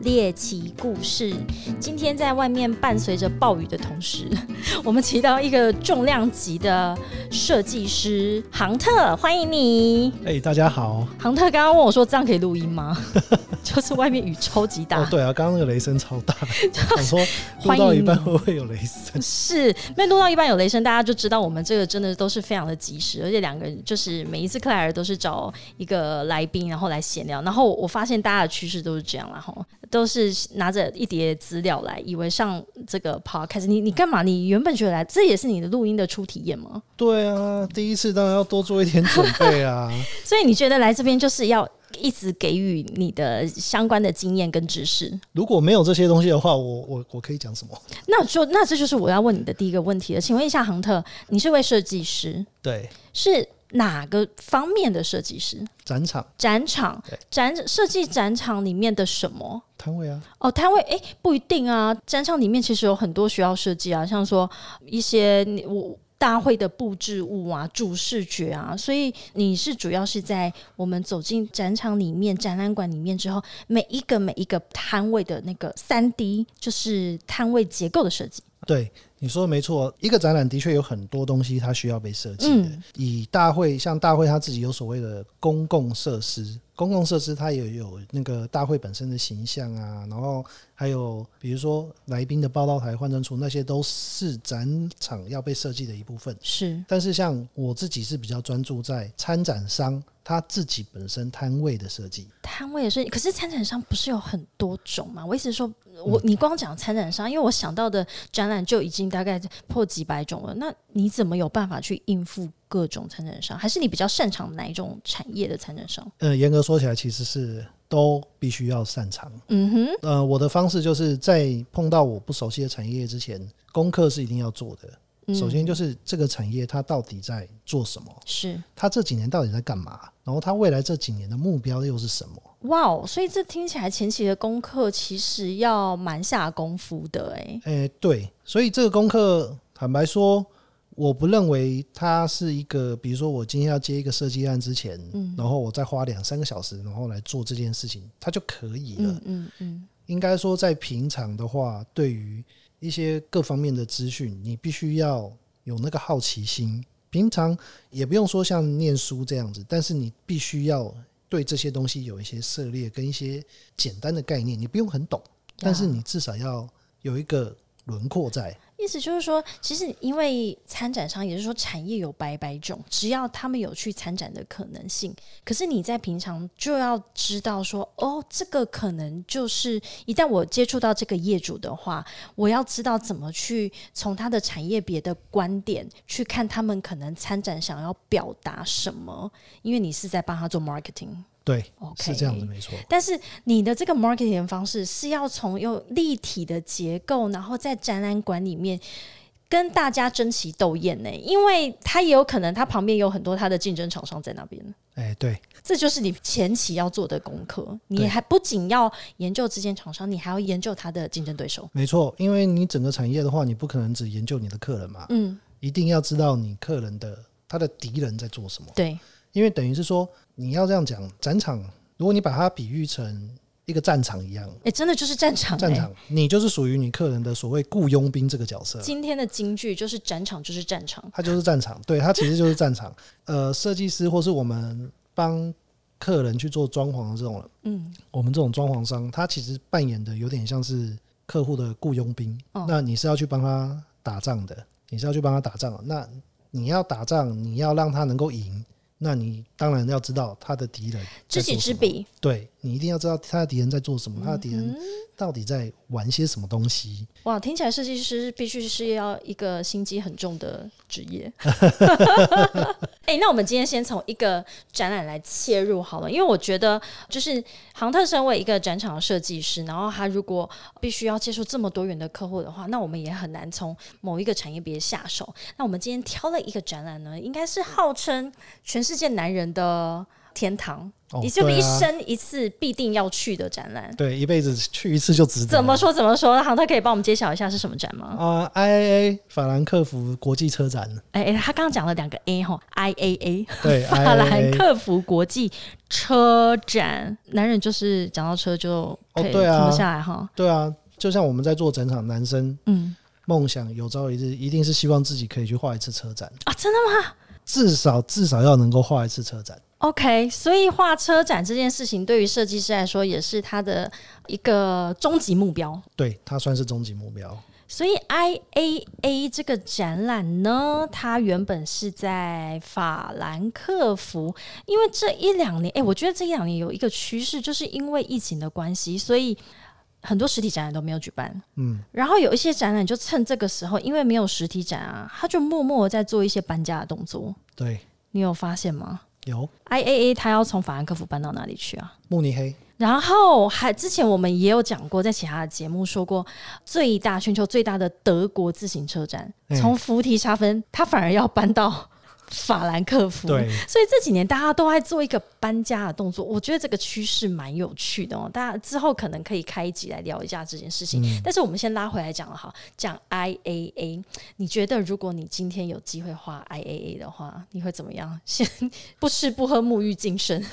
猎奇故事。今天在外面伴随着暴雨的同时，我们提到一个重量级的设计师杭特，欢迎你。哎、大家好。杭特刚刚问我说：“这样可以录音吗？” 就是外面雨超级大。哦，对啊，刚刚那个雷声超大，想说录欢迎到一半会不会有雷声？是，没录到一半有雷声，大家就知道我们这个真的都是非常的及时，而且两个人就是每一次克莱尔都是找一个来宾，然后来闲聊，然后我发现大家的趋势都是这样啦，吼，都是拿着一叠资料来，以为上这个 podcast，你你干嘛？你原本觉得来，这也是你的录音的初体验吗？对啊，第一次当然要多做一点准备啊。所以你觉得来这边就是要一直给予你的相关的经验跟知识？如果没有这些东西的话，我我我可以讲什么？那就那这就是我要问你的第一个问题了，请问一下杭特，你是位设计师，对，是哪个方面的设计师？展场展场展设计展场里面的什么？摊位啊，哦，摊位诶，不一定啊。展场里面其实有很多需要设计啊，像说一些你我大会的布置物啊、主视觉啊，所以你是主要是在我们走进展场里面、展览馆里面之后，每一个每一个摊位的那个三 D 就是摊位结构的设计。对，你说的没错，一个展览的确有很多东西它需要被设计的。嗯以大会，像大会它自己有所谓的公共设施，公共设施它也有那个大会本身的形象啊，然后还有比如说来宾的报道台、换证处，那些都是展场要被设计的一部分。是但是像我自己是比较专注在参展商他自己本身摊位的设计。摊位的设计，可是参展商不是有很多种吗？我意思是说，我你光讲参展商，因为我想到的展览就已经大概破几百种了，那你怎么有办法去应付各种参展商？还是你比较擅长哪一种产业的参展商？呃，严格说起来，其实是都必须要擅长。嗯哼，呃，我的方式就是在碰到我不熟悉的产业之前，功课是一定要做的。嗯首先就是这个产业它到底在做什么，是它这几年到底在干嘛，然后它未来这几年的目标又是什么？哇哦，所以这听起来前期的功课其实要蛮下功夫的哎。诶、对，所以这个功课，坦白说，我不认为它是一个，比如说我今天要接一个设计案之前，嗯然后我再花两三个小时，然后来做这件事情，它就可以了。嗯嗯嗯，应该说，在平常的话，对于一些各方面的资讯，你必须要有那个好奇心。平常也不用说像念书这样子，但是你必须要对这些东西有一些涉猎跟一些简单的概念，你不用很懂，但是你至少要有一个轮廓在。意思就是说，其实因为参展商，也是说产业有百百种，只要他们有去参展的可能性，可是你在平常就要知道说，哦，这个可能就是一旦我接触到这个业主的话，我要知道怎么去从他的产业别的观点去看他们可能参展想要表达什么，因为你是在帮他做 marketing。对是这样子，没错。但是你的这个 marketing 的方式是要从用立体的结构，然后在展览馆里面跟大家争奇斗艳呢，因为他也有可能他旁边有很多他的竞争厂商在那边，哎、对，这就是你前期要做的功课。你还不仅要研究这间厂商，你还要研究他的竞争对手。没错，因为你整个产业的话，你不可能只研究你的客人嘛，嗯，一定要知道你客人的他的敌人在做什么。对，因为等于是说，你要这样讲，展场，如果你把它比喻成一个战场一样，哎、真的就是战场、诶战场，你就是属于你客人的所谓雇佣兵这个角色，今天的京剧就是展场就是战场。它就是战场，对它其实就是战场。呃，设计师或是我们帮客人去做装潢的这种，嗯，我们这种装潢商，他其实扮演的有点像是客户的雇佣兵。哦那你是要去帮他打仗的，你是要去帮他打仗。那你要打仗，你要让他能够赢，那你当然要知道他的敌人知己。知彼，对你一定要知道他的敌人在做什么，他的敌人到底在玩些什么东西。哇，听起来设计师必须是要一个心机很重的职业。哎、那我们今天先从一个展览来切入好了，因为我觉得就是杭特身为一个展场的设计师，然后他如果必须要接触这么多元的客户的话，那我们也很难从某一个产业别下手。那我们今天挑了一个展览呢，应该是号称全世界男人的。天堂，哦你是不是一生一次必定要去的展览？对，一辈子去一次就值得。怎么说怎么说？航特可以帮我们揭晓一下是什么展吗？啊、i a a 法兰克福国际车展，哎、哎，他刚刚讲了两个 A 哈，IAA 对 法兰克福国际车展。男人就是讲到车就可以哦对啊停不下来哈。对啊，就像我们在做整场，男生嗯梦想有朝一日一定是希望自己可以去画一次车展，啊，真的吗至少至少要能够画一次车展。？OK，所以画车展这件事情对于设计师来说也是他的一个终极目标。对，它算是终极目标。所以 IAA 这个展览呢，它原本是在法兰克福，因为这一两年，哎、我觉得这一两年有一个趋势，就是因为疫情的关系，所以很多实体展览都没有举办。嗯，然后有一些展览就趁这个时候，因为没有实体展啊，他就默默的在做一些搬家的动作。对，你有发现吗有？IAA 他要从法兰克福搬到哪里去啊？慕尼黑，然后还之前我们也有讲过，在其他的节目说过，最大全球最大的德国自行车展，嗯从福提沙芬，它反而要搬到法兰克福。对，所以这几年大家都在做一个搬家的动作，我觉得这个趋势蛮有趣的哦。大家之后可能可以开一集来聊一下这件事情。但是我们先拉回来讲了哈，讲 IAA，你觉得如果你今天有机会画 IAA 的话，你会怎么样？先 不吃不喝，沐浴净身。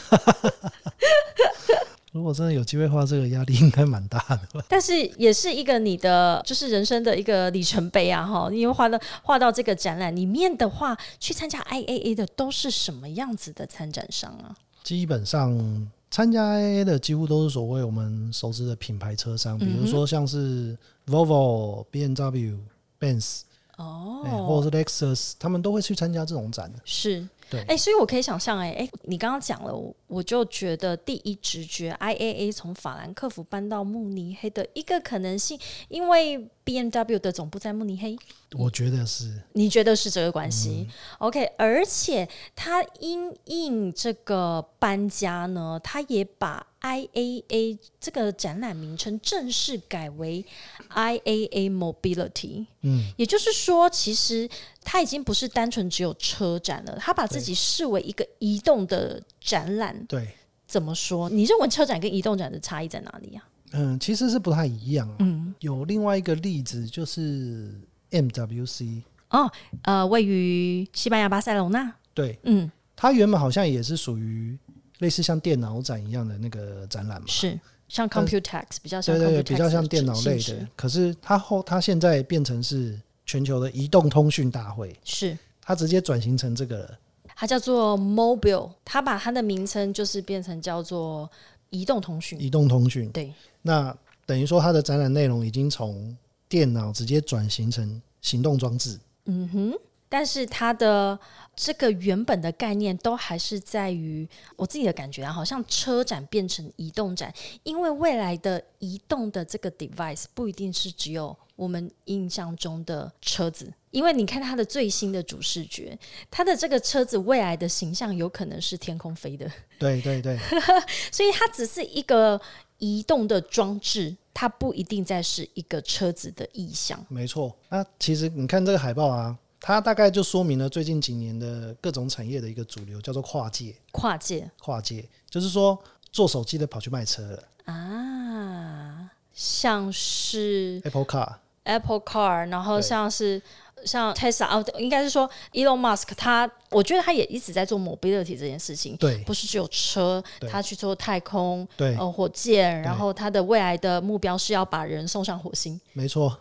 如果真的有机会画这个，压力应该蛮大的吧？但是也是一个你的就是人生的一个里程碑啊哈！因为画到画到这个展览里面的话，去参加 IAA 的都是什么样子的参展商啊？基本上参加 IAA 的几乎都是所谓我们熟知的品牌车商，比如说像是 Volvo、B N W、Benz，、哦，哎或者是 Lexus，他们都会去参加这种展。是，对。哎、所以我可以想象，哎，哎，你刚刚讲了，我我就觉得第一直觉，IAA 从法兰克福搬到慕尼黑的一个可能性，因为 B M W 的总部在慕尼黑，我觉得是。你觉得是这个关系、o 嗯。K 而且他因应这个搬家呢，他也把 IAA 这个展览名称正式改为 IAA Mobility。嗯，也就是说，其实它已经不是单纯只有车展了，它把自己视为一个移动的展览。对，怎么说？你认为车展跟移动展的差异在哪里啊？嗯，其实是不太一样、啊。嗯，有另外一个例子就是 MWC，哦，呃，位于西班牙巴塞隆纳。对，嗯，它原本好像也是属于类似像电脑展一样的那个展览嘛。是像 Computex 比较像对对对，比较像电脑类的。可是它后它现在变成是全球的移动通讯大会，是。它直接转型成这个了。它叫做 Mobile，它把它的名称就是变成叫做移动通讯。移动通讯。对，那等于说它的展览内容已经从电脑直接转型成行动装置。嗯哼。但是它的这个原本的概念都还是在于我自己的感觉啊，好像车展变成移动展，因为未来的移动的这个 device 不一定是只有我们印象中的车子，因为你看它的最新的主视觉，它的这个车子未来的形象有可能是天空飞的。对对对，所以它只是一个移动的装置，它不一定再是一个车子的意象。没错。那其实你看这个海报啊，它大概就说明了最近几年的各种产业的一个主流，叫做跨界。跨界跨界就是说做手机的跑去卖车了啊，像是，Apple Car。Apple Car，然后像是像 Tesla 哦，应该是说 Elon Musk，他我觉得他也一直在做 mobility 这件事情。对不是只有车，他去做太空，对呃，火箭，然后他的未来的目标是要把人送上火星。没错，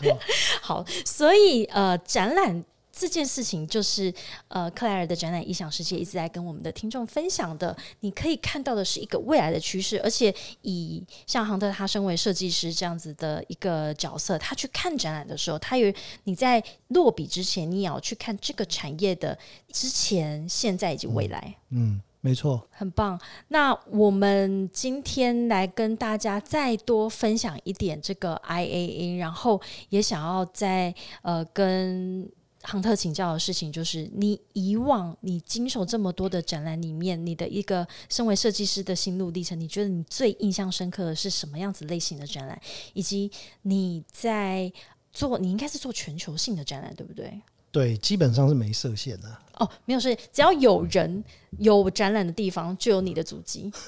没错，好，所以呃，展览这件事情就是呃，克莱尔的展览异想世界一直在跟我们的听众分享的。你可以看到的是一个未来的趋势，而且以像杭特他身为设计师这样子的一个角色，他去看展览的时候，他有你在落笔之前，你也要去看这个产业的之前、现在以及未来。嗯，没错。很棒。那我们今天来跟大家再多分享一点这个 IAA，然后也想要在呃跟。杭特请教的事情就是，你以往你经手这么多的展览里面，你的一个身为设计师的心路历程，你觉得你最印象深刻的是什么样子类型的展览？以及你在做，你应该是做全球性的展览，对不对？对，基本上是没设限的。哦，没有是只要有人有展览的地方，就有你的足迹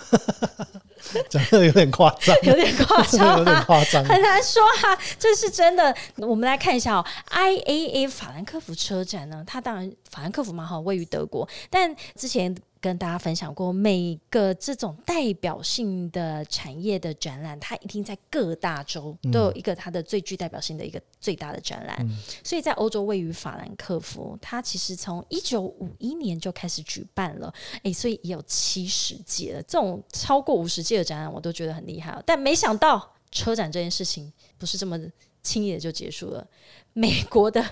讲的有点夸张，有点夸张、有点啊。夸张。很难说哈、这是真的。我们来看一下哦，IAA 法兰克福车展呢，它当然法兰克福嘛哈，位于德国，但之前。跟大家分享过，每个这种代表性的产业的展览，它一定在各大洲都有一个它的最具代表性的一个最大的展览。所以在欧洲位于法兰克福，它其实从一九五一年就开始举办了，诶，所以也有七十届了。这种超过五十届的展览，我都觉得很厉害哦。但没想到车展这件事情不是这么轻易的就结束了。美国的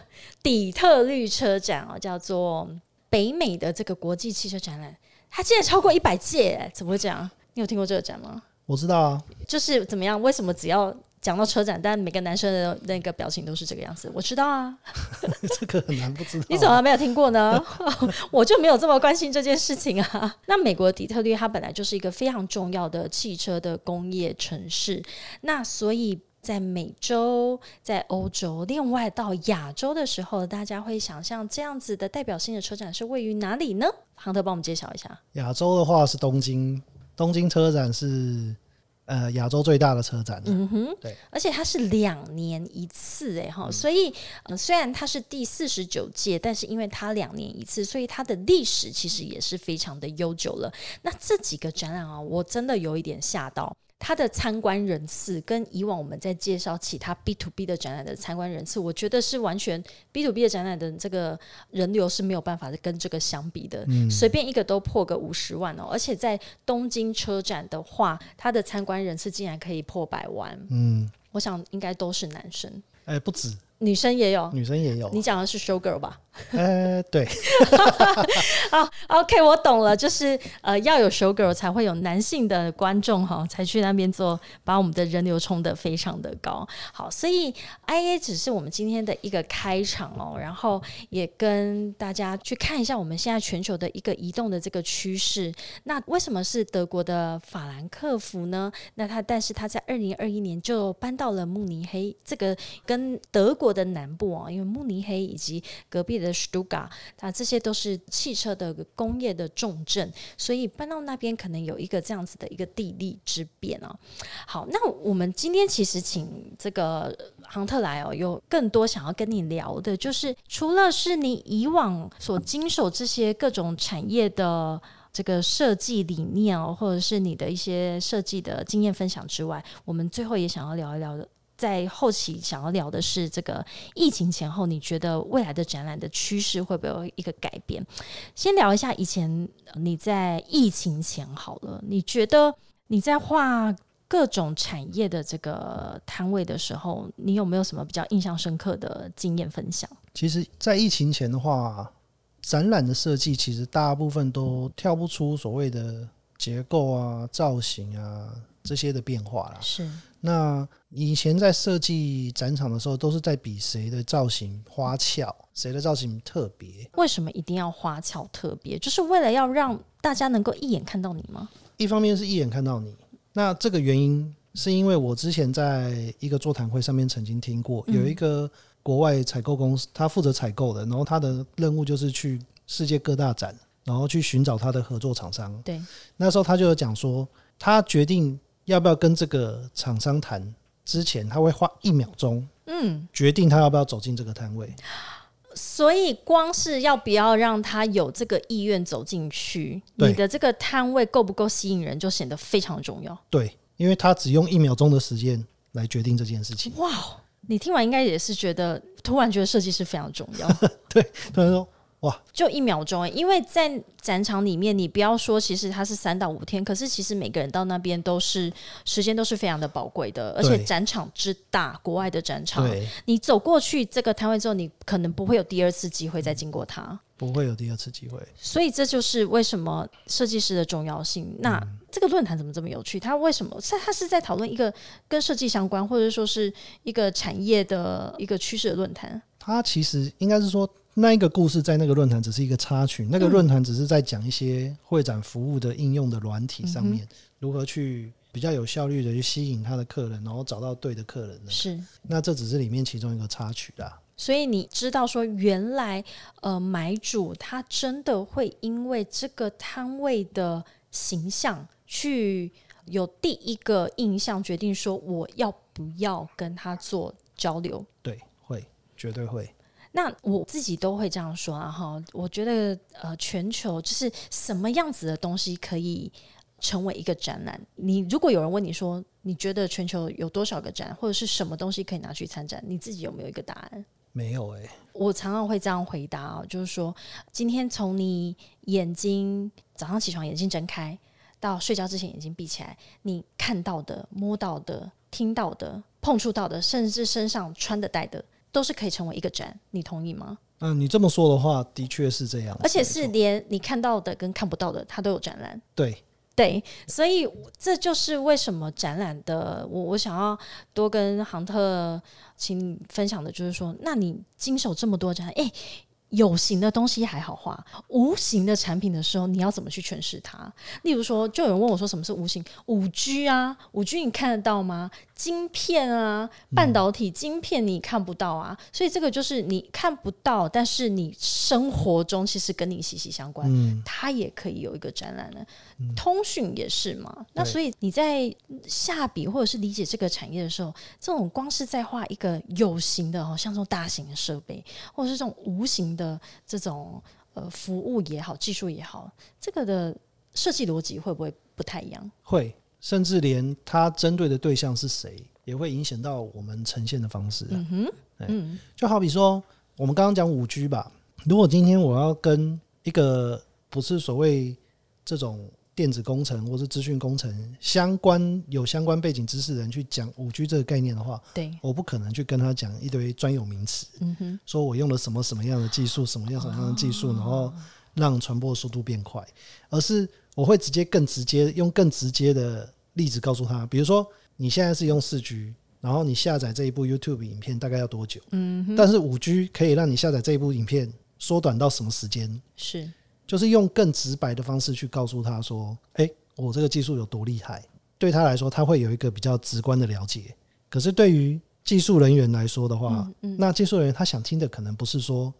底特律车展哦，叫做北美的这个国际汽车展览，它竟然超过一百届，怎么会这样？你有听过这个展吗？我知道啊，就是怎么样？为什么只要讲到车展，但每个男生的那个表情都是这个样子？我知道啊，这个很难不知道。你怎么没有听过呢？我就没有这么关心这件事情啊。那美国底特律，它本来就是一个非常重要的汽车的工业城市，那所以。在美洲，在欧洲，另外到亚洲的时候，大家会想象这样子的代表性的车展是位于哪里呢？杭特帮我们揭晓一下。亚洲的话是东京，东京车展是呃亚洲最大的车展。嗯哼，对，而且它是两年一次，哎哈，所以呃虽然它是第四十九届，但是因为它两年一次，所以它的历史其实也是非常的悠久了。那这几个展览啊，我真的有一点吓到。它的参观人次跟以往我们在介绍其他 B to B 的展览的参观人次，我觉得是完全 B to B 的展览的这个人流是没有办法跟这个相比的。随便一个都破个五十万哦，而且在东京车展的话，它的参观人次竟然可以破百万。嗯，我想应该都是男生，哎、不止，女生也有。女生也有。你讲的是 show girl 吧？呃、对，好，OK，我懂了，就是呃，要有 show girl 才会有男性的观众哈，才去那边做，把我们的人流冲得非常的高。好，所以 IA 只是我们今天的一个开场哦，然后也跟大家去看一下我们现在全球的一个移动的这个趋势。那为什么是德国的法兰克福呢？那他但是他在二零二一年就搬到了慕尼黑，这个跟德国的南部啊，因为慕尼黑以及隔壁的 Stuttgart，它这些都是汽车的工业的重镇，所以搬到那边可能有一个这样子的一个地利之便啊。好，那我们今天其实请这个杭特来哦，有更多想要跟你聊的，就是除了是你以往所经手这些各种产业的。这个设计理念哦，或者是你的一些设计的经验分享之外，我们最后也想要聊一聊的，在后期想要聊的是这个疫情前后，你觉得未来的展览的趋势会不会有一个改变？先聊一下以前你在疫情前好了，你觉得你在画各种产业的这个摊位的时候，你有没有什么比较印象深刻的经验分享？其实，在疫情前的话，展览的设计其实大部分都跳不出所谓的结构啊、造型啊这些的变化啦。是那以前在设计展场的时候，都是在比谁的造型花俏，谁的造型特别。为什么一定要花俏特别？就是为了要让大家能够一眼看到你吗？一方面是一眼看到你，那这个原因是因为我之前在一个座谈会上面曾经听过，有一个国外采购公司，他负责采购的，然后他的任务就是去世界各大展，然后去寻找他的合作厂商。对，那时候他就有讲说，他决定要不要跟这个厂商谈之前，他会花一秒钟嗯，决定他要不要走进这个摊位。所以光是要不要让他有这个意愿走进去，你的这个摊位够不够吸引人，就显得非常重要。对，因为他只用一秒钟的时间来决定这件事情。哇，你听完应该也是觉得，突然觉得设计师非常重要。对，突然说：“哇，就一秒钟欸，因为在展场里面，你不要说其实它是三到五天，可是其实每个人到那边都是时间都是非常的宝贵的，而且展场之大，国外的展场，你走过去这个摊位之后，你可能不会有第二次机会再经过它。不会有第二次机会。所以这就是为什么设计师的重要性。那嗯这个论坛怎么这么有趣？它为什么？是它是在讨论一个跟设计相关，或者说是一个产业的一个趋势的论坛。他其实应该是说，那一个故事在那个论坛只是一个插曲，那个论坛只是在讲一些会展服务的应用的软体上面，如何去比较有效率的去吸引他的客人，然后找到对的客人呢。是那这只是里面其中一个插曲啦。所以你知道说，原来呃买主他真的会因为这个摊位的形象去有第一个印象，决定说我要不要跟他做交流。对，会，绝对会。那我自己都会这样说啊，哈，我觉得呃，全球就是什么样子的东西可以成为一个展览？你如果有人问你说，你觉得全球有多少个展，或者是什么东西可以拿去参展？你自己有没有一个答案？没有诶、我常常会这样回答啊，就是说，今天从你眼睛早上起床眼睛睁开，到睡觉之前眼睛闭起来，你看到的、摸到的、听到的、碰触到的，甚至身上穿的、戴的，都是可以成为一个展。你同意吗？嗯，你这么说的话，的确是这样，而且是连你看到的跟看不到的，它都有展览。对，对，所以这就是为什么展览的我我想要多跟杭特请你分享的，就是说，那你经手这么多展览，诶，有形的东西还好画，无形的产品的时候，你要怎么去诠释它？例如说，就有人问我说，什么是无形？五 G 啊，五 G 你看得到吗？晶片啊，半导体晶片你看不到啊，所以这个就是你看不到，但是你生活中其实跟你息息相关。嗯，它也可以有一个展览呢。通讯也是嘛。那所以你在下笔或者是理解这个产业的时候，这种光是在画一个有形的哦，像这种大型的设备，或者是这种无形的这种呃服务也好，技术也好，这个的设计逻辑会不会不太一样？会，甚至连它针对的对象是谁，也会影响到我们呈现的方式、啊。嗯哼，嗯就好比说，我们刚刚讲五 G 吧，如果今天我要跟一个不是所谓这种电子工程或是资讯工程相关有相关背景知识的人去讲五 G 这个概念的话，对，我不可能去跟他讲一堆专有名词，嗯哼，说我用了什么什么样的技术，什么样什么样的技术，然后让传播速度变快，而是我会直接更直接用更直接的例子告诉他，比如说你现在是用四 G，然后你下载这一部 YouTube 影片大概要多久？嗯，但是五 G 可以让你下载这一部影片缩短到什么时间？是，就是用更直白的方式去告诉他说：“诶，我这个技术有多厉害。”对他来说，他会有一个比较直观的了解。可是对于技术人员来说的话，嗯嗯，那技术人员他想听的可能不是说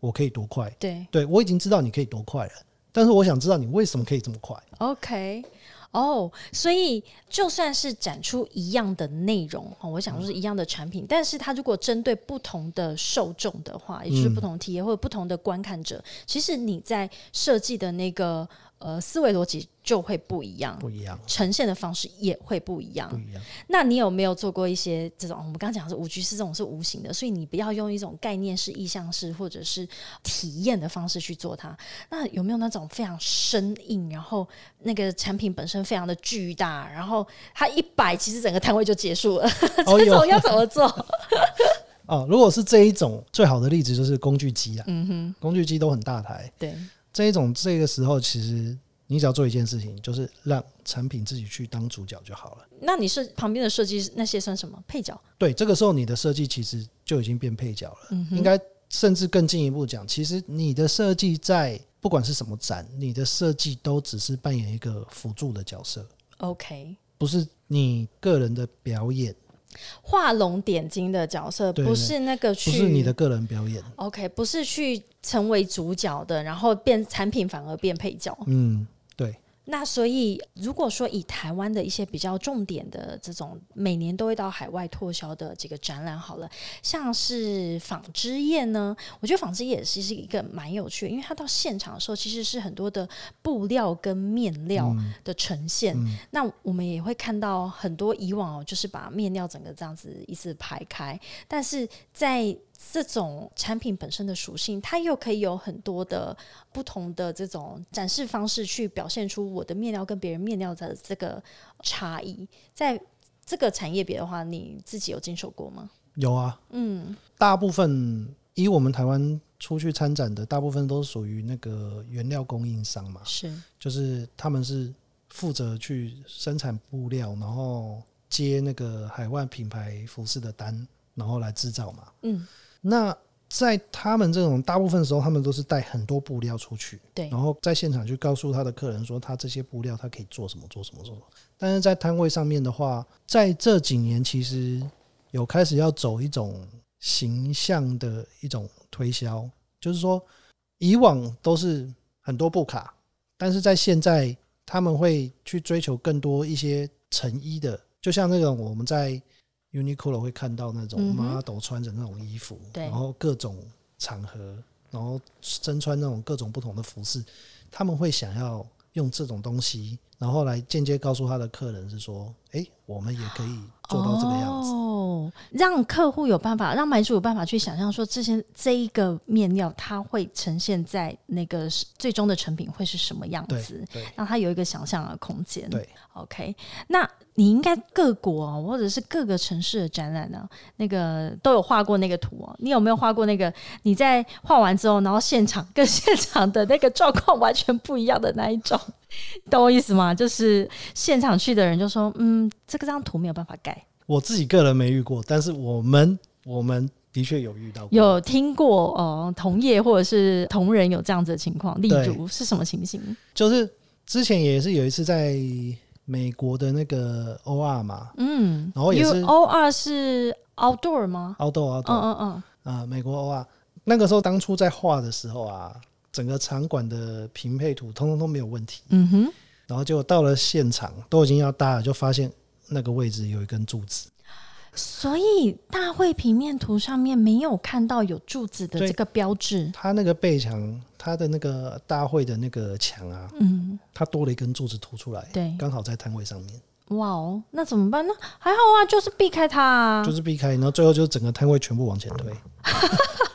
我可以多快，对对我已经知道你可以多快了，但是我想知道你为什么可以这么快。OK，哦，所以就算是展出一样的内容，哦，我想说是一样的产品，但是它如果针对不同的受众的话，也就是不同体验或者不同的观看者，其实你在设计的那个呃思维逻辑就会不一样。不一样，呈现的方式也会不一样不。一样。那你有没有做过一些这种？我们刚刚讲的是五 G 是这种是无形的，所以你不要用一种概念式、意向式或者是体验的方式去做它。那有没有那种非常生硬，然后那个产品本身非常的巨大，然后它一摆，其实整个摊位就结束了？哦，这种要怎么做？哦，如果是这一种，最好的例子就是工具机啊，嗯哼，工具机都很大台。对，这一种这个时候，其实你只要做一件事情，就是让产品自己去当主角就好了。那你是旁边的设计那些算什么配角？对，这个时候你的设计其实就已经变配角了。嗯应该甚至更进一步讲，其实你的设计在不管是什么展，你的设计都只是扮演一个辅助的角色，OK，不是你个人的表演，画龙点睛的角色，对不是那个去，不是你的个人表演。OK，不是去成为主角的，然后变产品反而变配角。嗯，对，那所以，如果说以台湾的一些比较重点的这种每年都会到海外拓销的这个展览好了，像是纺织业呢，我觉得纺织业也是是一个蛮有趣的，因为它到现场的时候其实是很多的布料跟面料的呈现。嗯那我们也会看到很多以往哦，就是把面料整个这样子一字排开，但是在这种产品本身的属性，它又可以有很多的不同的这种展示方式，去表现出我的面料跟别人面料的这个差异。在这个产业别的话，你自己有经手过吗？有啊，嗯，大部分以我们台湾出去参展的，大部分都是属于那个原料供应商嘛，是，就是他们是负责去生产布料，然后接那个海外品牌服饰的单，然后来制造嘛。嗯，那在他们这种大部分时候，他们都是带很多布料出去，对。然后在现场去告诉他的客人说，他这些布料他可以做什么，做什么，做什么。但是在摊位上面的话，在这几年其实有开始要走一种形象的一种推销，就是说以往都是很多布卡，但是在现在他们会去追求更多一些成衣的，就像那种我们在 Uniqlo 会看到那种 model 穿着那种衣服，对。然后各种场合，然后身穿那种各种不同的服饰，他们会想要用这种东西，然后来间接告诉他的客人是说，诶，我们也可以做到这个样子。哦，让客户有办法，让买主有办法去想象说，这些这一个面料它会呈现在那个最终的成品会是什么样子，对让他有一个想象的空间。对，OK，那你应该各国、哦、或者是各个城市的展览呢、那个都有画过那个图哦。你有没有画过那个？你在画完之后，然后现场 跟现场的那个状况完全不一样的那一种，懂我意思吗？就是现场去的人就说：“嗯，这个张图没有办法改。”我自己个人没遇过，但是我们我们的确有遇到过。有听过呃同业或者是同仁有这样子的情况，例如是什么情形？就是之前也是有一次在美国的那个 OR 嘛嗯，然后也是 O R 是 outdoor 吗？，outdoor 嗯 outdoor 嗯嗯，啊、美国 OR 那个时候当初在画的时候啊，整个场馆的平配图通通都没有问题，嗯哼，然后结果到了现场都已经要搭了，就发现那个位置有一根柱子，所以大会平面图上面没有看到有柱子的这个标志。它那个背墙，它的那个大会的那个墙啊，嗯，它多了一根柱子凸出来，对，刚好在摊位上面，哇哦，那怎么办？那还好啊，就是避开它啊。就是避开，然后最后就整个摊位全部往前推，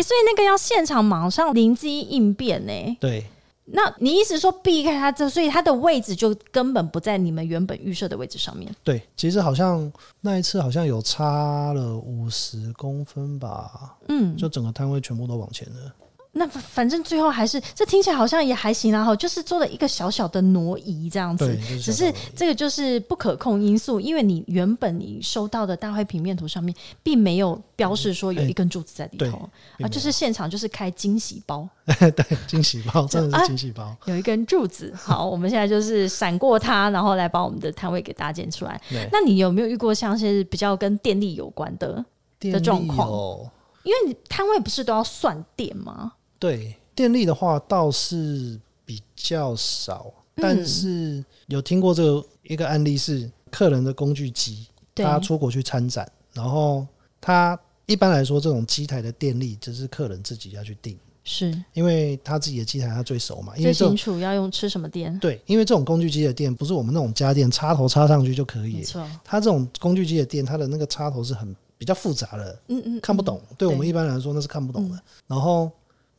哎、所以那个要现场马上灵机应变呢、对。那你意思说避开他，这所以他的位置就根本不在你们原本预设的位置上面。对，其实好像那一次好像有差了五十公分吧，嗯，就整个摊位全部都往前了。那反反正最后还是，这听起来好像也还行啊，哈，就是做了一个小小的挪移这样子只是这个就是不可控因素，因为你原本你收到的大会平面图上面并没有标示说有一根柱子在里头、啊，就是现场就是开惊喜包，对惊喜包，真的啊是惊喜包。有一根柱子。好，我们现在就是闪过它，然后来把我们的摊位给搭建出来。那你有没有遇过像是比较跟电力有关的？的状况有因为你摊位不是都要算电吗？对电力的话倒是比较少，嗯。但是有听过这个一个案例是客人的工具机，对，他出国去参展，然后他一般来说这种机台的电力就是客人自己要去定，是。因为他自己的机台他最熟嘛，因最清楚要用吃什么电。对，因为这种工具机的电不是我们那种家电插头插上去就可以，它这种工具机的电，它的那个插头是很比较复杂的，嗯嗯，看不懂。对我们一般来说那是看不懂的。嗯。然后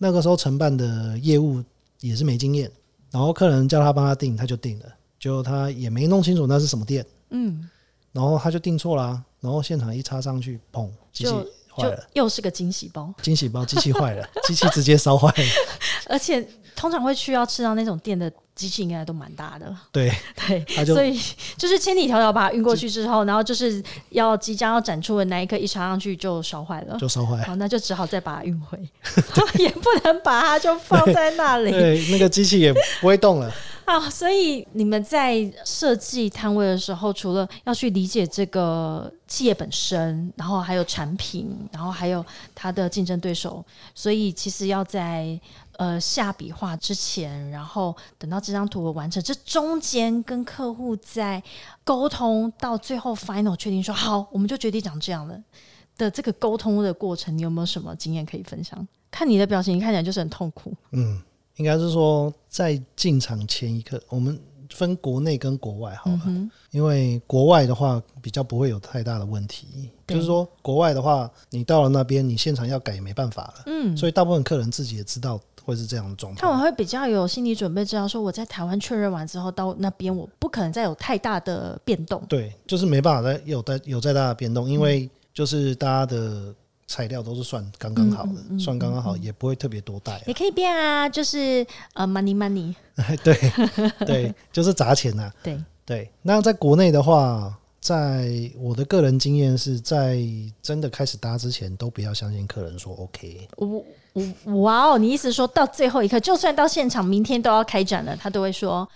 那个时候承办的业务也是没经验，然后客人叫他帮他订，他就订了，结果他也没弄清楚那是什么店，嗯，然后他就订错啦、然后现场一插上去，砰，机器就就坏了，又是个惊喜包，惊喜包机器坏了，机器直接烧坏了。而且通常会去要吃到那种店的机器，应该都蛮大的。对，对，所以就是千里迢迢把它运过去之后，然后就是要即将要展出的那一刻一插上去就烧坏了。就烧坏。好，那就只好再把它运回，也不能把它就放在那里 对，那个机器也不会动了。啊。所以你们在设计摊位的时候，除了要去理解这个企业本身，然后还有产品，然后还有它的竞争对手，所以其实要在呃下笔画之前，然后等到这张图完成，这中间跟客户在沟通，到最后 final 确定说好，我们就决定长这样了的这个沟通的过程，你有没有什么经验可以分享？看你的表情，看起来就是很痛苦。嗯，应该是说在进场前一刻，我们分国内跟国外好了。嗯因为国外的话比较不会有太大的问题，就是说国外的话，你到了那边，你现场要改也没办法了。嗯，所以大部分客人自己也知道会是这样的状态。他们会比较有心理准备，知道说我在台湾确认完之后，到那边我不可能再有太大的变动。对，就是没办法再有再有再大的变动，因为就是大家的材料都是算刚刚好的，嗯嗯嗯算刚刚好，也不会特别多带、啊也可以变啊，就是呃，money money，对对，就是砸钱呐、对，对，那在国内的话，在我的个人经验是在真的开始搭之前，都不要相信客人说 OK。哇哦，你意思说到最后一刻，就算到现场明天都要开展了，他都会说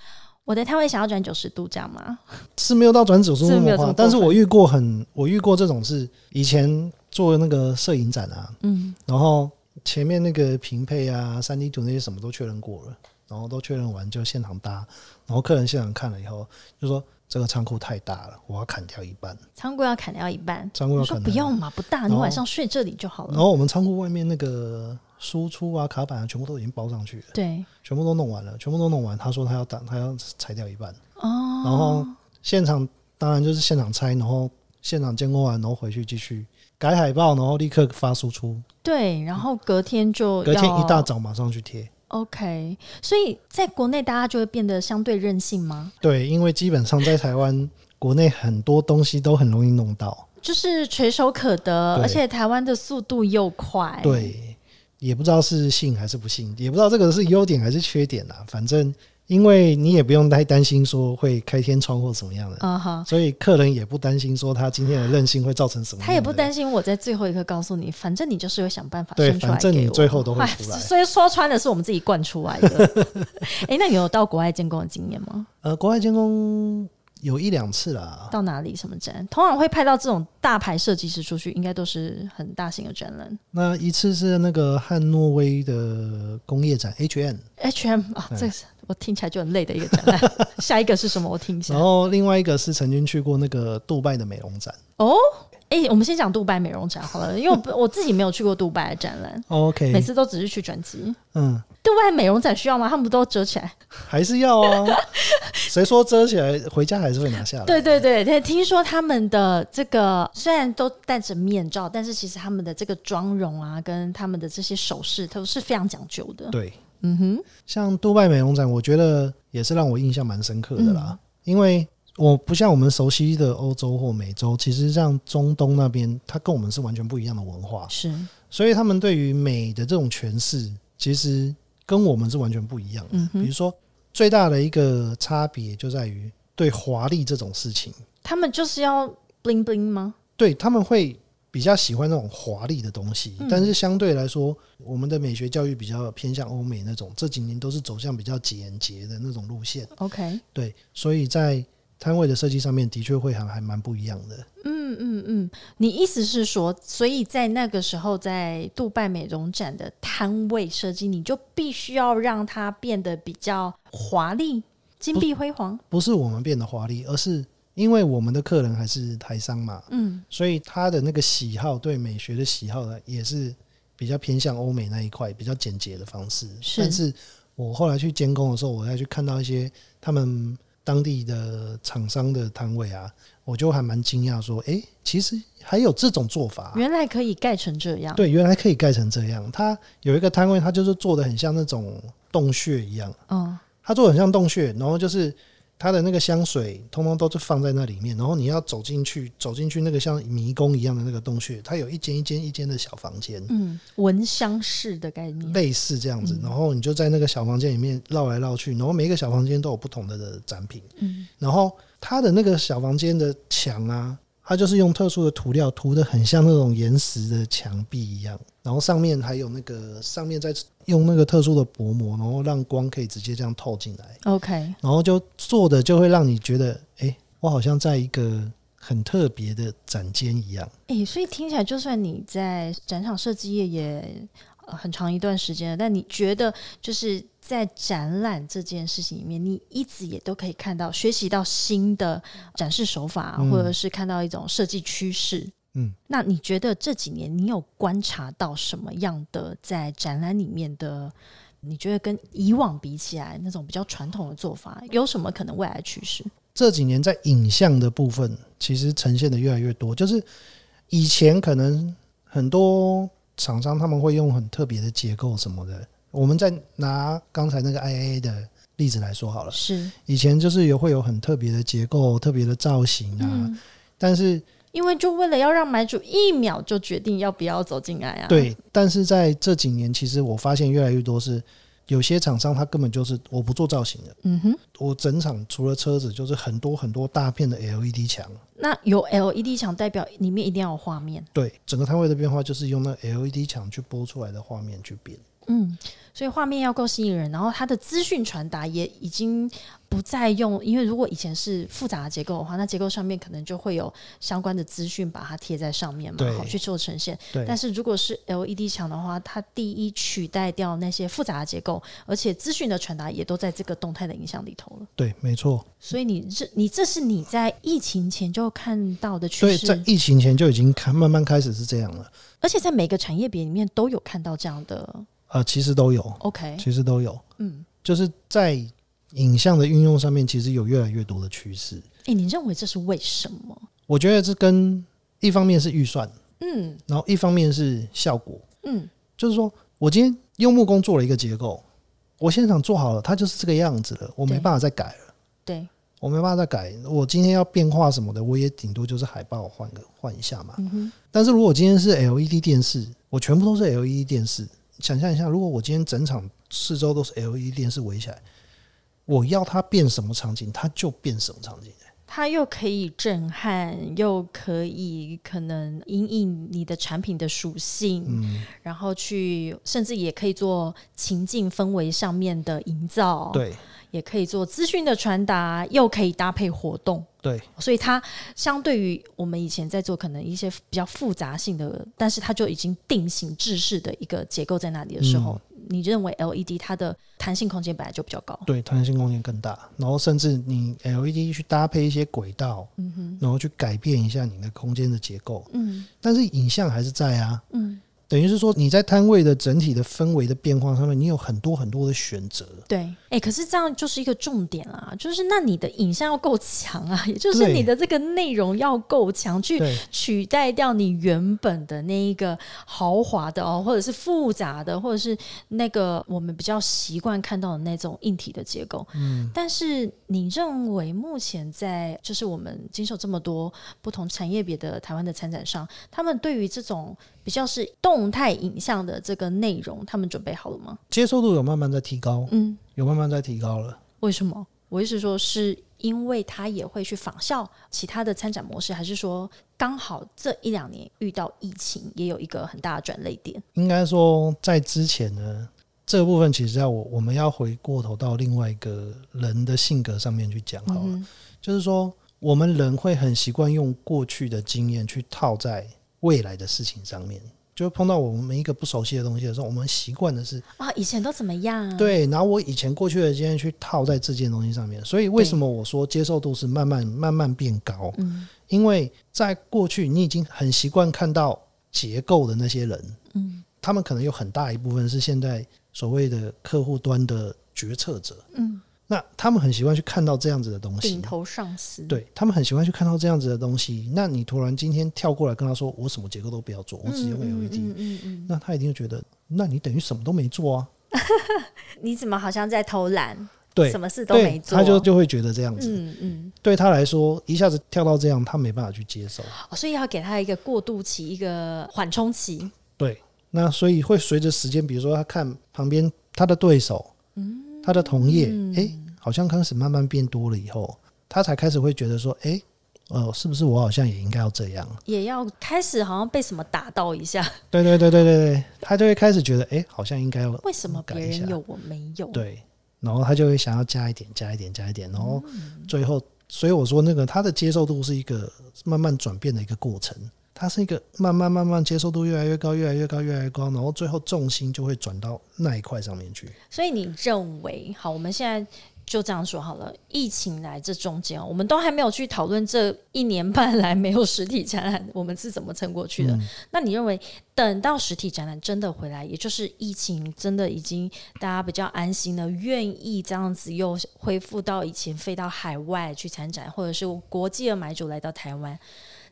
我的摊位想要转九十度，这样吗？是没有到转九十度的话但是我遇过很，我遇过这种是以前做那个摄影展啊，嗯，然后前面那个平配啊、三 D 图那些什么都确认过了，然后都确认完就现场搭，然后客人现场看了以后就说这个仓库太大了，我要砍掉一半，仓库要砍掉一半，仓库要砍掉。不用嘛，不大，你晚上睡这里就好了。然后我们仓库外面那个输出啊、卡板啊，全部都已经包上去了，对，全部都弄完了，全部都弄完。他说他要打，他要裁掉一半，哦，然后现场当然就是现场拆，然后现场监工完，然后回去继续改海报，然后立刻发输出，对，然后隔天就隔天一大早马上去贴。OK，所以在国内大家就会变得相对任性吗？对，因为基本上在台湾国内很多东西都很容易弄到，就是垂手可得，而且台湾的速度又快。，对，也不知道是信还是不信，也不知道这个是优点还是缺点啊。反正因为你也不用太担心说会开天窗或怎么样的，嗯哼。所以客人也不担心说他今天的任性会造成什么。他也不担心我在最后一刻告诉你，反正你就是会想办法对反正你最后都会哎出来所以说穿的是我们自己惯出来的。哎、那你有到国外监工的经验吗？呃，国外监工有一两次啦，到哪里什么展？通常会派到这种大牌设计师出去，应该都是很大型的展览。那一次是那个汉诺威的工业展 HM。HM 啊，嗯这是我听起来就很累的一个展览。下一个是什么？我听一下然。后另外一个是曾经去过那个杜拜的美容展。哦，哎、我们先讲杜拜美容展好了，因为我不我自己没有去过杜拜的展览，每 OK，每次都只是去转机。嗯，杜拜美容展需要吗？他们不都遮起来？还是要啊。谁说遮起来回家还是会拿下来？对对对对，听说他们的这个虽然都戴着面罩，但是其实他们的这个妆容啊，跟他们的这些首饰都是非常讲究的。对，嗯哼，像杜拜美容展，我觉得也是让我印象蛮深刻的啦。因为我不像我们熟悉的欧洲或美洲，其实像中东那边，它跟我们是完全不一样的文化，是所以他们对于美的这种诠释，其实跟我们是完全不一样的。嗯，比如说，最大的一个差别就在于对华丽这种事情，他们就是要 bling bling 吗？对他们会比较喜欢那种华丽的东西，嗯但是相对来说，我们的美学教育比较偏向欧美那种，这几年都是走向比较简洁的那种路线。OK，对，所以在摊位的设计上面，的确会还还蛮不一样的。嗯嗯嗯，你意思是说，所以在那个时候，在杜拜美容展的摊位设计，你就必须要让它变得比较华丽、金碧辉煌。不是我们变得华丽，而是因为我们的客人还是台商嘛，嗯，所以他的那个喜好对美学的喜好呢，也是比较偏向欧美那一块，比较简洁的方式。是但是我后来去监工的时候，我再去看到一些他们当地的厂商的摊位啊，我就还蛮惊讶，说，诶，其实还有这种做法啊、原来可以盖成这样。对，原来可以盖成这样。它有一个摊位，它就是做的很像那种洞穴一样，嗯，它做的很像洞穴，然后就是它的那个香水，通通都是放在那里面，然后你要走进去，走进去那个像迷宫一样的那个洞穴，它有一间一间一间的小房间，嗯，闻香式的概念。类似这样子，然后你就在那个小房间里面绕来绕去，然后每一个小房间都有不同的的展品，嗯，然后它的那个小房间的墙啊，它就是用特殊的涂料涂的很像那种岩石的墙壁一样，然后上面还有那个上面再用那个特殊的薄膜，然后让光可以直接这样透进来，OK，然后就做的就会让你觉得，哎、我好像在一个很特别的展间一样。诶，所以听起来，就算你在展场设计业也、呃、很长一段时间了，但你觉得就是在展览这件事情里面，你一直也都可以看到、学习到新的展示手法，嗯或者是看到一种设计趋势。嗯，那你觉得这几年你有观察到什么样的在展览里面的？你觉得跟以往比起来，那种比较传统的做法，有什么可能未来趋势？这几年在影像的部分，其实呈现的越来越多。就是以前可能很多厂商他们会用很特别的结构什么的。我们再拿刚才那个 IA 的例子来说好了，是，以前就是也会有很特别的结构、特别的造型啊，嗯，但是因为就为了要让买主一秒就决定要不要走进来啊。，对，但是在这几年，其实我发现越来越多是有些厂商他根本就是我不做造型的，嗯哼。我整场除了车子就是很多很多大片的 LED 墙。那有 LED 墙代表里面一定要有画面对，整个摊位的变化就是用那 LED 墙去播出来的画面去变。嗯，所以画面要够吸引人，然后它的资讯传达也已经不再用，因为如果以前是复杂的结构的话，那结构上面可能就会有相关的资讯把它贴在上面嘛，好去做呈现。对但是如果是 LED 墙的话，它第一取代掉那些复杂的结构，而且资讯的传达也都在这个动态的影响里头了。对，没错。所以你这你这是你在疫情前就看到的所趋势，以在疫情前就已经开慢慢开始是这样了。而且在每个产业别里面都有看到这样的。呃，其实都有，OK，其实都有，嗯，就是在影像的运用上面，其实有越来越多的趋势。诶，你认为这是为什么？我觉得这跟一方面是预算，嗯然后一方面是效果。嗯，就是说我今天用木工做了一个结构，我现场做好了，它就是这个样子了，我没办法再改了。对，我没办法再改，我今天要变化什么的，我也顶多就是海报换个换一下嘛。嗯哼，但是如果今天是 LED 电视，我全部都是 LED 电视，想象一下，如果我今天整场四周都是 LED 电视围起来，我要它变什么场景，它就变什么场景。它又可以震撼，又可以可能因应你的产品的属性，嗯，然后去甚至也可以做情境氛围上面的营造，，对也可以做资讯的传达，又可以搭配活动。对所以它相对于我们以前在做可能一些比较复杂性的，但是它就已经定型制式的一个结构在那里的时候，你认为 LED 它的弹性空间本来就比较高？对，弹性空间更大，然后甚至你 LED 去搭配一些轨道，嗯哼，然后去改变一下你的空间的结构，嗯但是影像还是在啊。嗯，等于是说你在摊位的整体的氛围的变化上面，你有很多很多的选择。对，哎、可是这样就是一个重点啊，就是那你的影像要够强啊，也就是你的这个内容要够强，去取代掉你原本的那一个豪华的哦，或者是复杂的，或者是那个我们比较习惯看到的那种硬体的结构。嗯，但是你认为目前在就是我们经受这么多不同产业别的台湾的参展商，他们对于这种比较是动态影像的这个内容，他们准备好了吗？接受度有慢慢在提高，嗯，有慢慢在提高了。为什么？我意思说，是因为他也会去仿效其他的参展模式，还是说刚好这一两年遇到疫情，也有一个很大的转类点？应该说，在之前呢，这个部分其实要我我们要回过头到另外一个人的性格上面去讲好了。嗯就是说，我们人会很习惯用过去的经验去套在未来的事情上面。就碰到我们一个不熟悉的东西的时候，我们习惯的是啊，以前都怎么样？，对，拿我以前过去的经验去套在这件东西上面。所以为什么我说接受度是慢慢慢慢变高？嗯因为在过去你已经很习惯看到结构的那些人，嗯他们可能有很大一部分是现在所谓的客户端的决策者，嗯，那他们很习惯去看到这样子的东西顶，头上司，，对他们很喜欢去看到这样子的东西。那你突然今天跳过来跟他说，我什么结构都不要做，我只用 LED，、嗯嗯嗯，那他一定会觉得，那你等于什么都没做啊？你怎么好像在偷懒？对什，么事都没，做？他就就会觉得这样子。嗯嗯、对他来说，一下子跳到这样，他没办法去接受。哦，所以要给他一个过渡期，一个缓冲期。对，那所以会随着时间，比如说他看旁边他的对手，他的同业，诶，好像开始慢慢变多了以后，他才开始会觉得说，诶，呃，是不是我好像也应该要这样？也要开始好像被什么打到一下，对对对对对对，他就会开始觉得，诶，好像应该要为什么别人有我没有？对，然后他就会想要加一点，加一点，加一点，然后最后，所以我说那个他的接受度是一个慢慢转变的一个过程，它是一个慢慢慢慢接受度越来越高，越来越高，越来越高，然后最后重心就会转到那一块上面去。所以你认为，好，我们现在就这样说好了。疫情来这中间哦，我们都还没有去讨论这一年半来没有实体展览，我们是怎么撑过去的。嗯那你认为，等到实体展览真的回来，也就是疫情真的已经大家比较安心了，愿意这样子又恢复到以前飞到海外去参展，或者是国际的买主来到台湾，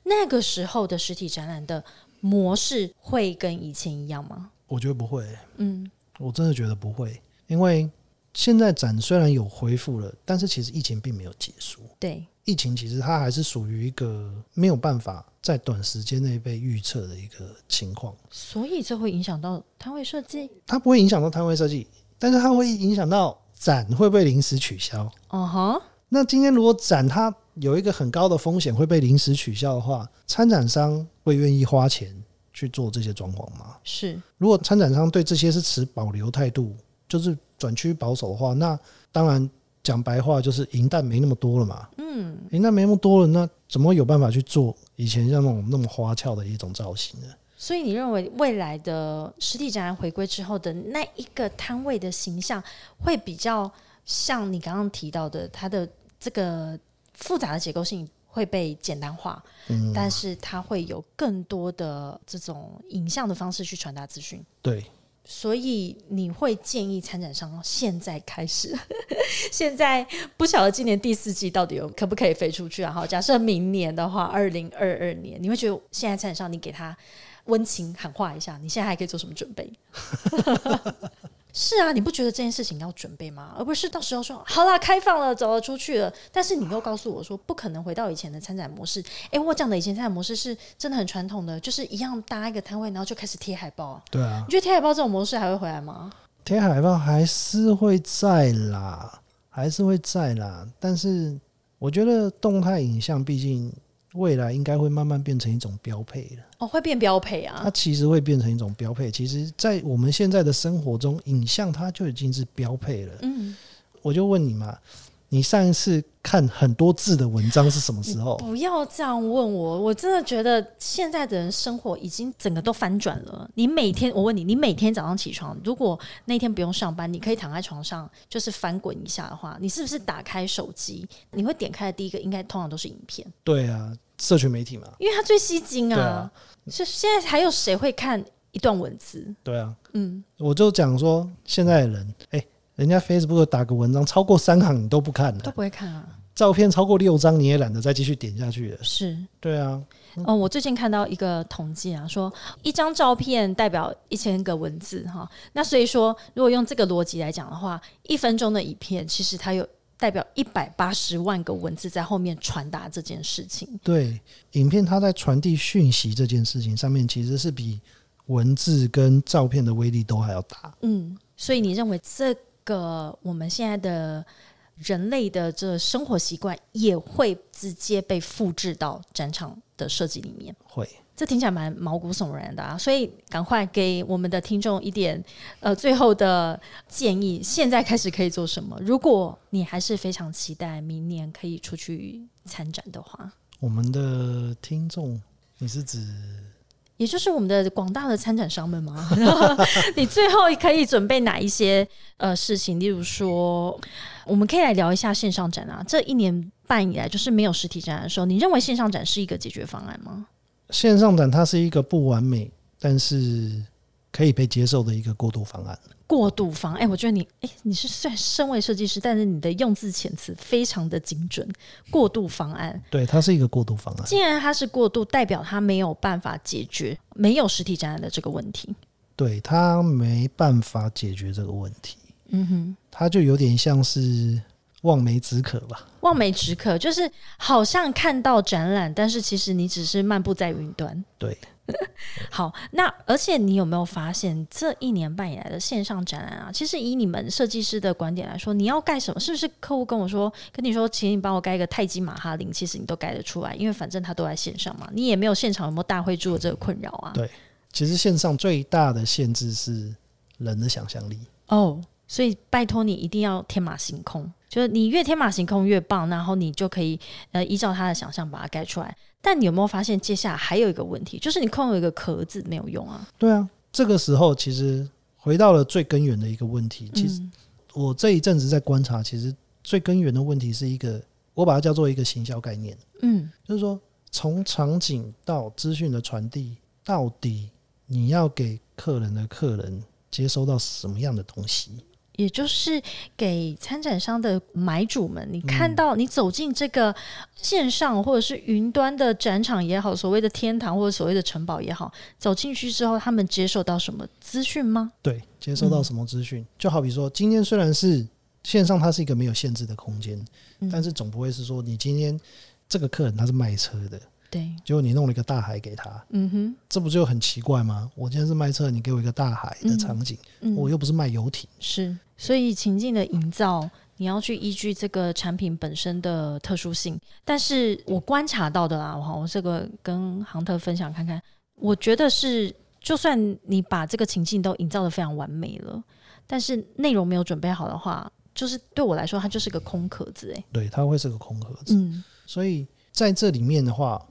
那个时候的实体展览的模式会跟以前一样吗？我觉得不会，嗯我真的觉得不会，因为现在展虽然有恢复了，但是其实疫情并没有结束。对，疫情其实它还是属于一个没有办法在短时间内被预测的一个情况。所以这会影响到摊位设计。它不会影响到摊位设计，但是它会影响到展会不会临时取消。哦哈，那今天如果展它有一个很高的风险会被临时取消的话，参展商会愿意花钱去做这些装潢吗。是如果参展商对这些是持保留态度，就是转趋保守的话，那当然讲白话就是银弹没那么多了嘛。嗯，银弹没那么多了，那怎么有办法去做以前像那种那么花俏的一种造型呢？所以你认为未来的实体展览回归之后的那一个摊位的形象，会比较像你刚刚提到的，它的这个复杂的结构性会被简单化，嗯，但是它会有更多的这种影像的方式去传达资讯。对，所以你会建议参展商现在开始，现在不晓得今年第四季到底有可不可以飞出去啊？哈，假设明年的话，二零二二年，你会觉得现在参展商你给他温情喊话一下，你现在还可以做什么准备？是啊，你不觉得这件事情要准备吗？而不是到时候说好啦，开放了，走了出去了，但是你又告诉我说不可能回到以前的参展模式。诶，我讲的以前参展模式是真的很传统的，就是一样搭一个摊位，然后就开始贴海报啊。对啊你，觉得贴海报这种模式还会回来吗？贴海报还是会在啦，还是会在啦。但是我觉得动态影像毕竟未来应该会慢慢变成一种标配了。哦，会变标配啊它啊。其实会变成一种标配。其实，在我们现在的生活中，影像它就已经是标配了。嗯，我就问你嘛，你上一次看很多字的文章是什么时候？不要这样问我，我真的觉得现在的人生活已经整个都翻转了。你每天，我问你，你每天早上起床，如果那天不用上班，你可以躺在床上就是翻滚一下的话，你是不是打开手机，你会点开的第一个应该通常都是影片，对啊，社群媒体嘛，因为它最吸睛啊。是现在还有谁会看一段文字？对啊，嗯，我就讲说，现在的人，哎、人家 Facebook 打个文章超过三行你都不看的，都不会看啊。照片超过六张你也懒得再继续点下去了。是，对啊，哦，我最近看到一个统计啊，说一张照片代表一千个文字哈。那所以说，如果用这个逻辑来讲的话，一分钟的影片其实它有代表一百八十万个文字在后面传达这件事情。对，影片它在传递讯息这件事情上面，其实是比文字跟照片的威力都还要大。嗯，所以你认为这个我们现在的人类的这生活习惯也会直接被复制到展场的设计里面？会，这听起来蛮毛骨悚然的啊！所以赶快给我们的听众一点呃最后的建议，现在开始可以做什么？如果你还是非常期待明年可以出去参展的话，我们的听众，你是指也就是我们的广大的参展商们吗？你最后可以准备哪一些呃事情？例如说，我们可以来聊一下线上展啊。这一年半以来，就是没有实体展的时候，你认为线上展是一个解决方案吗？线上展？它是一个不完美，但是可以被接受的一个过渡方案。过渡方，哎、我觉得你，哎、你是虽然身为设计师，但是你的用字遣词非常的精准。过渡方案，对，它是一个过渡方案。既然它是过渡，代表它没有办法解决没有实体展览的这个问题。对，它没办法解决这个问题，嗯哼，它就有点像是望梅止渴吧。望梅止渴，就是好像看到展览，但是其实你只是漫步在云端。对，好，那而且你有没有发现，这一年半以来的线上展览啊，其实以你们设计师的观点来说，你要盖什么？是不是客户跟我说，跟你说，请你帮我盖一个泰姬玛哈林，其实你都盖得出来，因为反正他都在线上嘛，你也没有现场有没有大会住的这个困扰啊。对其实线上最大的限制是人的想象力。哦，所以拜托你一定要天马行空，就是你越天马行空越棒，然后你就可以呃依照他的想象把它盖出来。但你有没有发现，接下来还有一个问题，就是你空有一个壳子没有用啊？对啊，这个时候其实回到了最根源的一个问题。其实嗯我这一阵子在观察，其实最根源的问题是一个，我把它叫做一个行销概念，嗯就是说从场景到资讯的传递，到底你要给客人的客人接收到什么样的东西？也就是给参展商的买主们，你看到你走进这个线上或者是云端的展场也好，所谓的天堂或者所谓的城堡也好，走进去之后，他们接受到什么资讯吗？对，接收到什么资讯？就好比说，今天虽然是线上，它是一个没有限制的空间，嗯但是总不会是说你今天这个客人他是卖车的，对，结果你弄了一个大海给他，嗯哼，这不就很奇怪吗？我今天是卖车，你给我一个大海的场景，嗯，我又不是卖游艇。是，所以情境的营造，你要去依据这个产品本身的特殊性。但是我观察到的啦，哈，我这个跟杭特分享看看，我觉得是，就算你把这个情境都营造的非常完美了，但是内容没有准备好的话，就是对我来说，它就是个空壳子。哎，对，它会是个空壳子。嗯所以在这里面的话，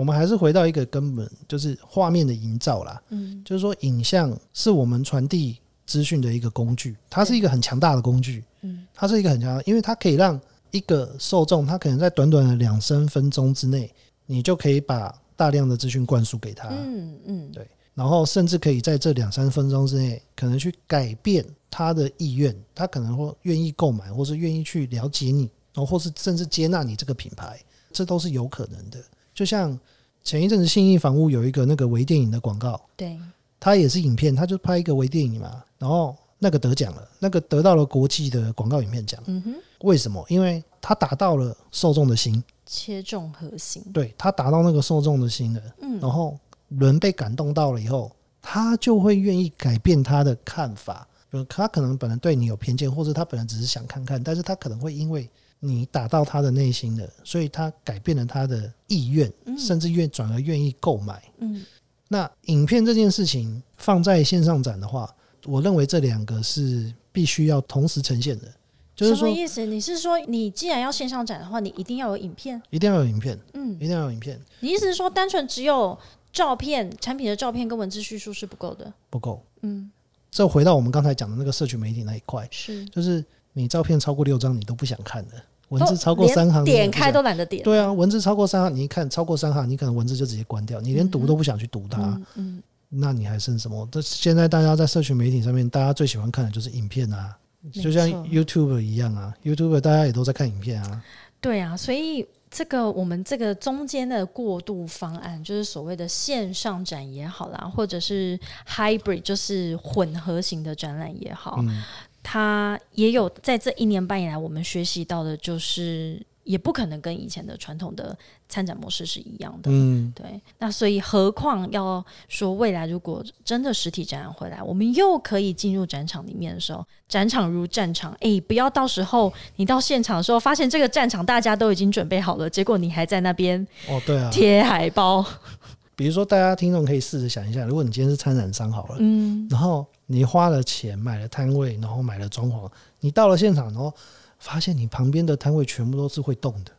我们还是回到一个根本，就是画面的营造啦。嗯就是说，影像是我们传递资讯的一个工具，它是一个很强大的工具。嗯它是一个很强，因为它可以让一个受众，他可能在短短的两三分钟之内，你就可以把大量的资讯灌输给他，嗯嗯，对然后甚至可以在这两三分钟之内，可能去改变他的意愿，他可能会愿意购买，或是愿意去了解你，然后或是甚至接纳你这个品牌，这都是有可能的。就像前一阵子信义房屋有一个那个微电影的广告，对，它也是影片，它就拍一个微电影嘛，然后那个得奖了，那个得到了国际的广告影片奖。嗯哼，为什么？因为它打到了受众的心，切中核心。对，它打到那个受众的心了，嗯然后人被感动到了以后，他就会愿意改变他的看法。就他可能本来对你有偏见，或者他本来只是想看看，但是他可能会因为你打到他的内心了，所以他改变了他的意愿，甚至愿转而愿意购买。嗯那影片这件事情放在线上展的话，我认为这两个是必须要同时呈现的，就是说什么意思？你是说，你既然要线上展的话，你一定要有影片？一定要有影片，嗯一，定要有影片，你意思是说，单纯只有照片、产品的照片跟文字叙述是不够的？不够。嗯，这回到我们刚才讲的那个社群媒体那一块，是就是你照片超过六张你都不想看的，文字超过三行点开都懒得点。对啊，文字超过三行，你一看超过三行，你可能文字就直接关掉，你连读都不想去读它，嗯嗯，那你还剩什么？这现在大家在社群媒体上面，大家最喜欢看的就是影片啊，就像 YouTube 一样啊，YouTube 大家也都在看影片啊，对啊，所以这个我们这个中间的过渡方案，就是所谓的线上展也好啦，或者是 hybrid，就是混合型的展览也好，嗯，它也有在这一年半以来，我们学习到的就是，也不可能跟以前的传统的参展模式是一样的。嗯，对，那所以何况要说未来如果真的实体展览回来，我们又可以进入展场里面的时候，展场如战场，诶，不要到时候你到现场的时候，发现这个战场大家都已经准备好了，结果你还在那边哦，对啊，贴海报，比如说大家听众可以试着想一下，如果你今天是参展商好了，嗯，然后你花了钱买了摊位，然后买了装潢，你到了现场，然后发现你旁边的摊位全部都是会动的，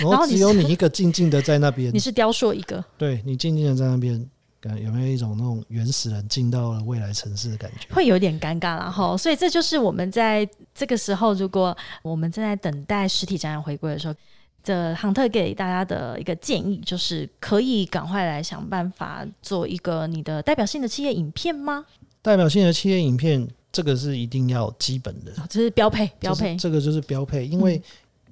然 然后只有你一个静静的在那边 你，是雕塑一个，对你静静的在那边，感有没有一种那种原始人进到了未来城市的感觉？会有点尴尬然后。所以这就是我们在这个时候，如果我们正在等待实体展览回归的时候。这杭特给大家的一个建议就是，可以赶快来想办法做一个你的代表性的企业影片吗？代表性的企业影片，这个是一定要基本的，哦这是标配，标配。这个就是标配，因为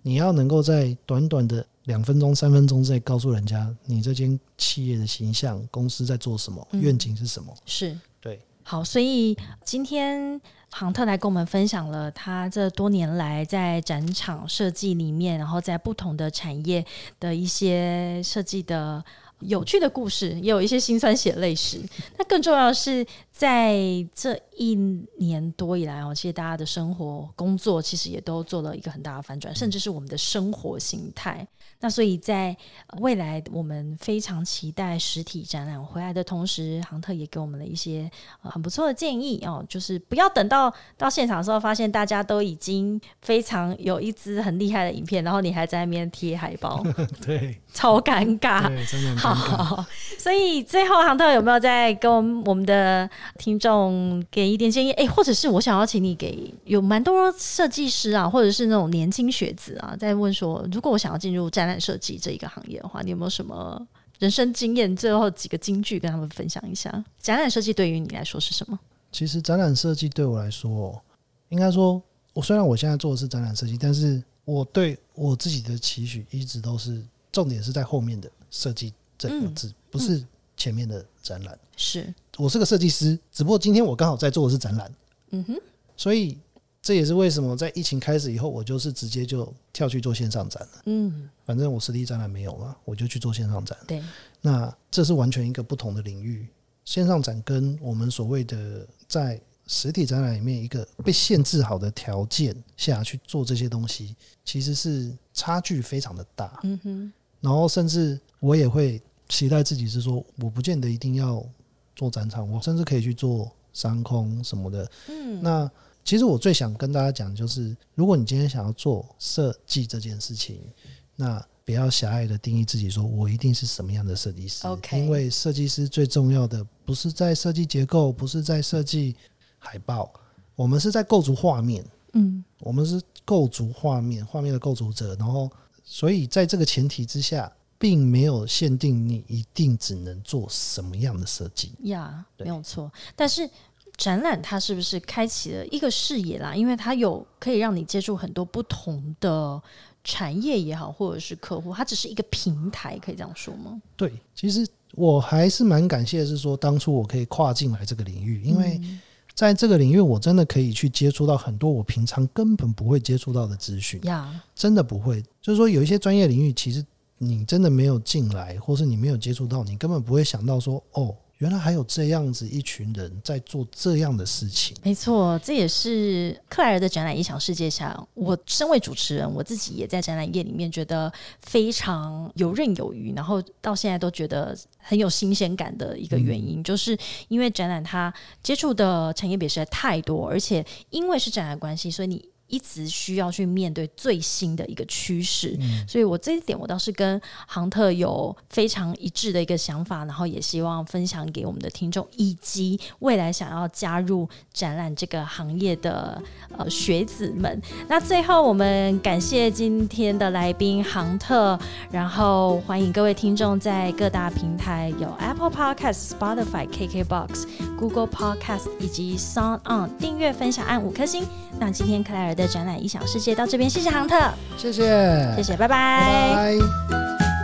你要能够在短短的两分钟、三分钟之内告诉人家你这间企业的形象、公司在做什么、嗯愿景是什么。是对，好，所以今天杭特来跟我们分享了他这多年来在展场设计里面，然后在不同的产业的一些设计的有趣的故事，也有一些心酸血泪史。那更重要的是，在这一年多以来哦，其实大家的生活、工作其实也都做了一个很大的反转，甚至是我们的生活形态。那所以在呃未来，我们非常期待实体展览回来的同时，杭特也给我们了一些、呃、很不错的建议哦，就是不要等到到现场的时候，发现大家都已经非常有一支很厉害的影片，然后你还在那边贴海报，对，超尴尬。对，真的很 尴尬。好，所以最后杭特有没有在跟我们我们的听众给一点建议？哎，或者是我想要请你给有蛮多设计师啊，或者是那种年轻学子啊，在问说，如果我想要进入展览设计这一个行业的话，你有没有什么人生经验？最后几个金句跟他们分享一下。展览设计对于你来说是什么？其实展览设计对我来说，应该说，我虽然我现在做的是展览设计，但是我对我自己的期许一直都是重点是在后面的设计这两个字，不是前面的展览。是，我是个设计师，只不过今天我刚好在做的是展览，嗯哼，所以这也是为什么在疫情开始以后，我就是直接就跳去做线上展了。嗯，反正我实体展览没有嘛，我就去做线上展。对，那这是完全一个不同的领域。线上展跟我们所谓的在实体展览里面一个被限制好的条件下去做这些东西，其实是差距非常的大。嗯哼，然后甚至我也会期待自己是说，我不见得一定要做展场，我甚至可以去做商空什么的。嗯，那其实我最想跟大家讲，就是如果你今天想要做设计这件事情，那不要狭隘的定义自己，说我一定是什么样的设计师。OK，因为设计师最重要的不是在设计结构，不是在设计海报，我们是在构筑画面。嗯，我们是构筑画面，画面的构筑者。然后，所以在这个前提之下，并没有限定你一定只能做什么样的设计。呀，没有错。但是展览它是不是开启了一个视野啦？因为它有可以让你接触很多不同的。产业也好，或者是客户，它只是一个平台，可以这样说吗？对，其实我还是蛮感谢，是说当初我可以跨进来这个领域，因为在这个领域，我真的可以去接触到很多我平常根本不会接触到的资讯呀，真的不会。就是说，有一些专业领域，其实你真的没有进来，或是你没有接触到，你根本不会想到说，哦。原来还有这样子一群人在做这样的事情，没错，这也是克莱尔的展览影响世界下，我身为主持人，我自己也在展览业里面觉得非常游刃有余，然后到现在都觉得很有新鲜感的一个原因，就是因为展览它接触的产业别实在太多，而且因为是展览关系，所以你。一直需要去面对最新的一个趋势，所以我这一点我倒是跟杭特有非常一致的一个想法，然后也希望分享给我们的听众，以及未来想要加入展览这个行业的呃学子们。那最后我们感谢今天的来宾杭特，然后欢迎各位听众在各大平台有 Apple Podcast、Spotify、KKBox、Google Podcast 以及 Sound On 订阅、分享按五颗星。那今天克莱尔的展览异想世界到这边，谢谢杭特，谢谢，谢谢，拜拜，拜拜。